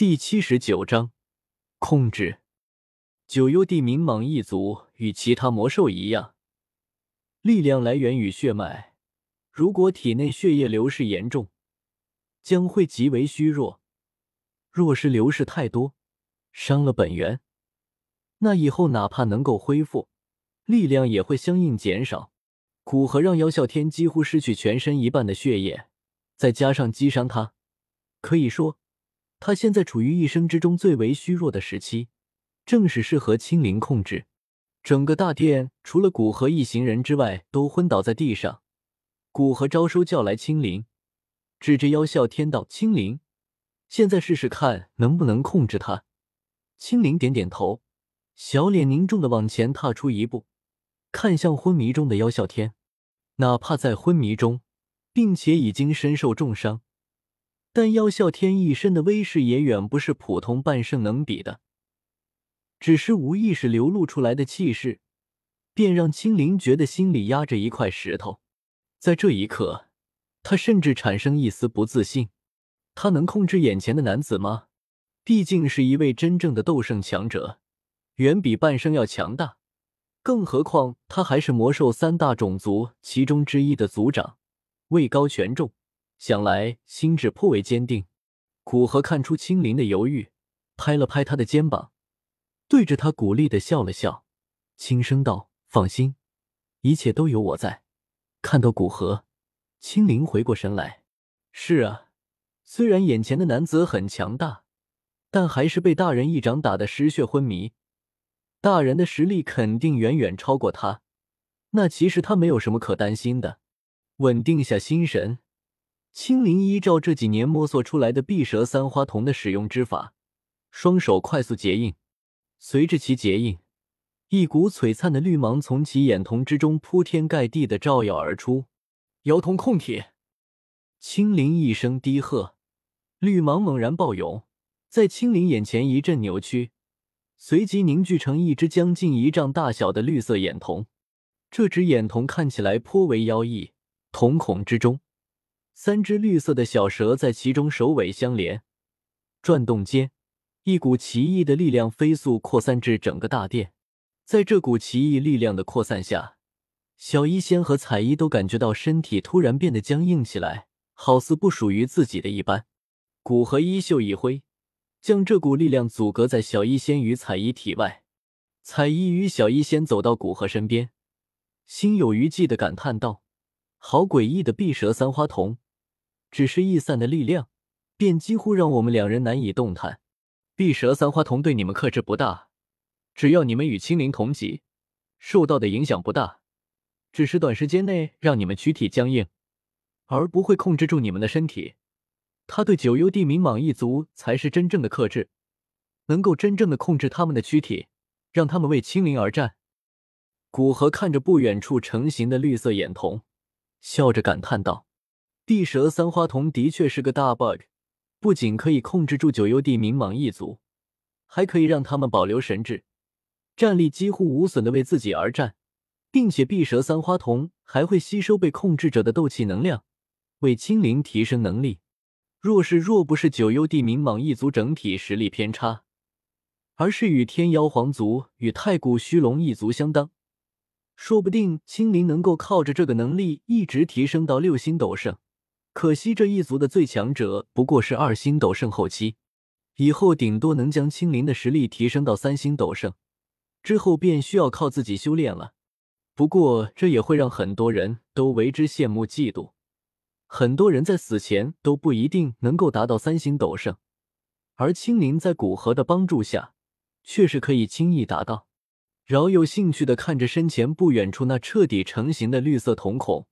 第七十九章控制。九幽地冥蟒一族与其他魔兽一样，力量来源于血脉。如果体内血液流失严重，将会极为虚弱；若是流失太多，伤了本源，那以后哪怕能够恢复，力量也会相应减少。古河让姚啸天几乎失去全身一半的血液，再加上击伤他，可以说。他现在处于一生之中最为虚弱的时期，正是适合青灵控制。整个大殿除了古河一行人之外，都昏倒在地上。古河招收叫来青灵，指着妖啸天道：“青灵，现在试试看能不能控制他。”青灵点点头，小脸凝重的往前踏出一步，看向昏迷中的妖啸天。哪怕在昏迷中，并且已经身受重伤。但妖啸天一身的威势也远不是普通半圣能比的，只是无意识流露出来的气势，便让青灵觉得心里压着一块石头。在这一刻，他甚至产生一丝不自信：他能控制眼前的男子吗？毕竟是一位真正的斗圣强者，远比半圣要强大。更何况他还是魔兽三大种族其中之一的族长，位高权重。想来心智颇为坚定，古河看出青灵的犹豫，拍了拍他的肩膀，对着他鼓励的笑了笑，轻声道：“放心，一切都有我在。”看到古河，青灵回过神来：“是啊，虽然眼前的男子很强大，但还是被大人一掌打得失血昏迷。大人的实力肯定远远超过他，那其实他没有什么可担心的。稳定下心神。”青灵依照这几年摸索出来的碧蛇三花瞳的使用之法，双手快速结印。随着其结印，一股璀璨的绿芒从其眼瞳之中铺天盖地的照耀而出。妖瞳控体！青灵一声低喝，绿芒猛然暴涌，在青灵眼前一阵扭曲，随即凝聚成一只将近一丈大小的绿色眼瞳。这只眼瞳看起来颇为妖异，瞳孔之中。三只绿色的小蛇在其中首尾相连，转动间，一股奇异的力量飞速扩散至整个大殿。在这股奇异力量的扩散下，小医仙和彩衣都感觉到身体突然变得僵硬起来，好似不属于自己的一般。古河衣袖一挥，将这股力量阻隔在小医仙与彩衣体外。彩衣与小医仙走到古河身边，心有余悸的感叹道：“好诡异的碧蛇三花瞳！”只是易散的力量，便几乎让我们两人难以动弹。碧蛇三花瞳对你们克制不大，只要你们与青灵同级，受到的影响不大，只是短时间内让你们躯体僵硬，而不会控制住你们的身体。他对九幽地冥蟒一族才是真正的克制，能够真正的控制他们的躯体，让他们为青灵而战。古河看着不远处成型的绿色眼瞳，笑着感叹道。地蛇三花瞳的确是个大 bug，不仅可以控制住九幽地冥蟒一族，还可以让他们保留神智，战力几乎无损的为自己而战，并且地蛇三花瞳还会吸收被控制者的斗气能量，为青灵提升能力。若是若不是九幽地冥蟒一族整体实力偏差，而是与天妖皇族与太古虚龙一族相当，说不定青灵能够靠着这个能力一直提升到六星斗圣。可惜这一族的最强者不过是二星斗圣后期，以后顶多能将青灵的实力提升到三星斗圣，之后便需要靠自己修炼了。不过这也会让很多人都为之羡慕嫉妒，很多人在死前都不一定能够达到三星斗圣，而青灵在古河的帮助下，却是可以轻易达到。饶有兴趣的看着身前不远处那彻底成型的绿色瞳孔。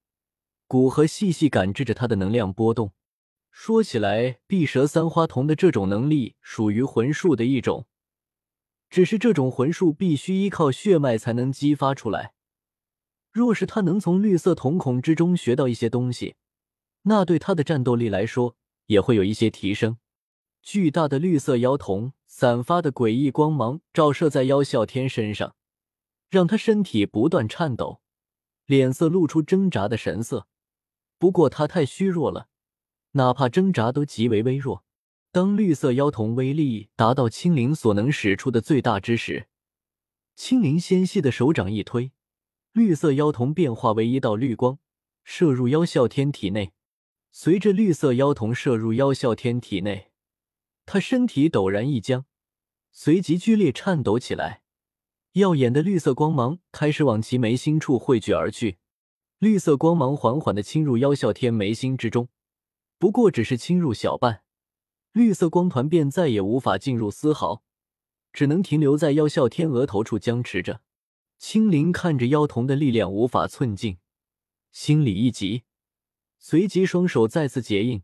古河细细感知着他的能量波动。说起来，碧蛇三花瞳的这种能力属于魂术的一种，只是这种魂术必须依靠血脉才能激发出来。若是他能从绿色瞳孔之中学到一些东西，那对他的战斗力来说也会有一些提升。巨大的绿色妖瞳散发的诡异光芒照射在妖啸天身上，让他身体不断颤抖，脸色露出挣扎的神色。不过他太虚弱了，哪怕挣扎都极为微弱。当绿色妖瞳威力达到青灵所能使出的最大之时，青灵纤细的手掌一推，绿色妖瞳变化为一道绿光，射入妖啸天体内。随着绿色妖瞳射入妖啸天体内，他身体陡然一僵，随即剧烈颤抖起来。耀眼的绿色光芒开始往其眉心处汇聚而去。绿色光芒缓缓的侵入妖啸天眉心之中，不过只是侵入小半，绿色光团便再也无法进入丝毫，只能停留在妖啸天额头处僵持着。青灵看着妖瞳的力量无法寸进，心里一急，随即双手再次结印，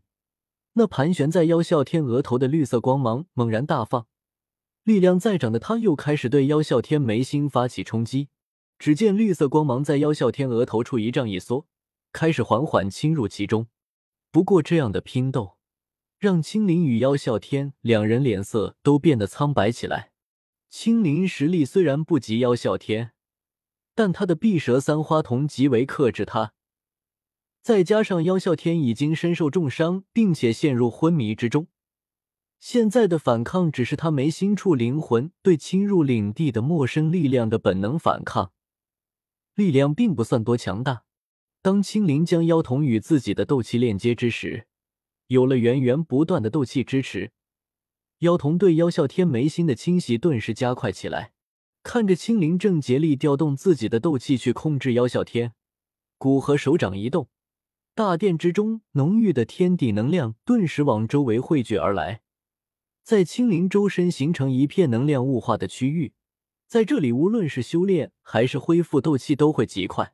那盘旋在妖啸天额头的绿色光芒猛然大放，力量再涨的他又开始对妖啸天眉心发起冲击。只见绿色光芒在妖啸天额头处一胀一缩，开始缓缓侵入其中。不过，这样的拼斗让青灵与妖啸天两人脸色都变得苍白起来。青灵实力虽然不及妖啸天，但他的碧蛇三花瞳极为克制他，再加上妖啸天已经身受重伤，并且陷入昏迷之中，现在的反抗只是他眉心处灵魂对侵入领地的陌生力量的本能反抗。力量并不算多强大。当青灵将妖瞳与自己的斗气链接之时，有了源源不断的斗气支持，妖瞳对妖啸天眉心的侵袭顿时加快起来。看着青灵正竭力调动自己的斗气去控制妖啸天，古河手掌一动，大殿之中浓郁的天地能量顿时往周围汇聚而来，在青灵周身形成一片能量雾化的区域。在这里，无论是修炼还是恢复斗气都会极快。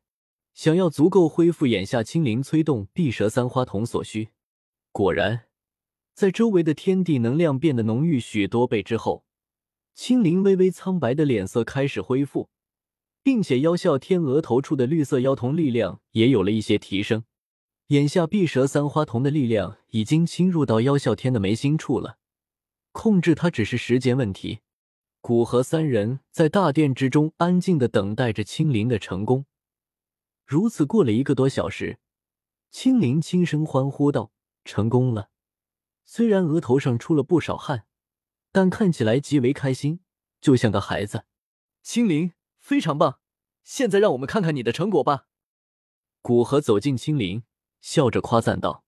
想要足够恢复眼下青灵催动碧蛇三花瞳所需，果然，在周围的天地能量变得浓郁许多倍之后，青灵微微苍白的脸色开始恢复，并且妖啸天额头处的绿色妖瞳力量也有了一些提升。眼下碧蛇三花瞳的力量已经侵入到妖啸天的眉心处了，控制它只是时间问题。古河三人在大殿之中安静的等待着青灵的成功。如此过了一个多小时，青灵轻声欢呼道：“成功了！”虽然额头上出了不少汗，但看起来极为开心，就像个孩子。青灵非常棒，现在让我们看看你的成果吧。古河走进青灵，笑着夸赞道。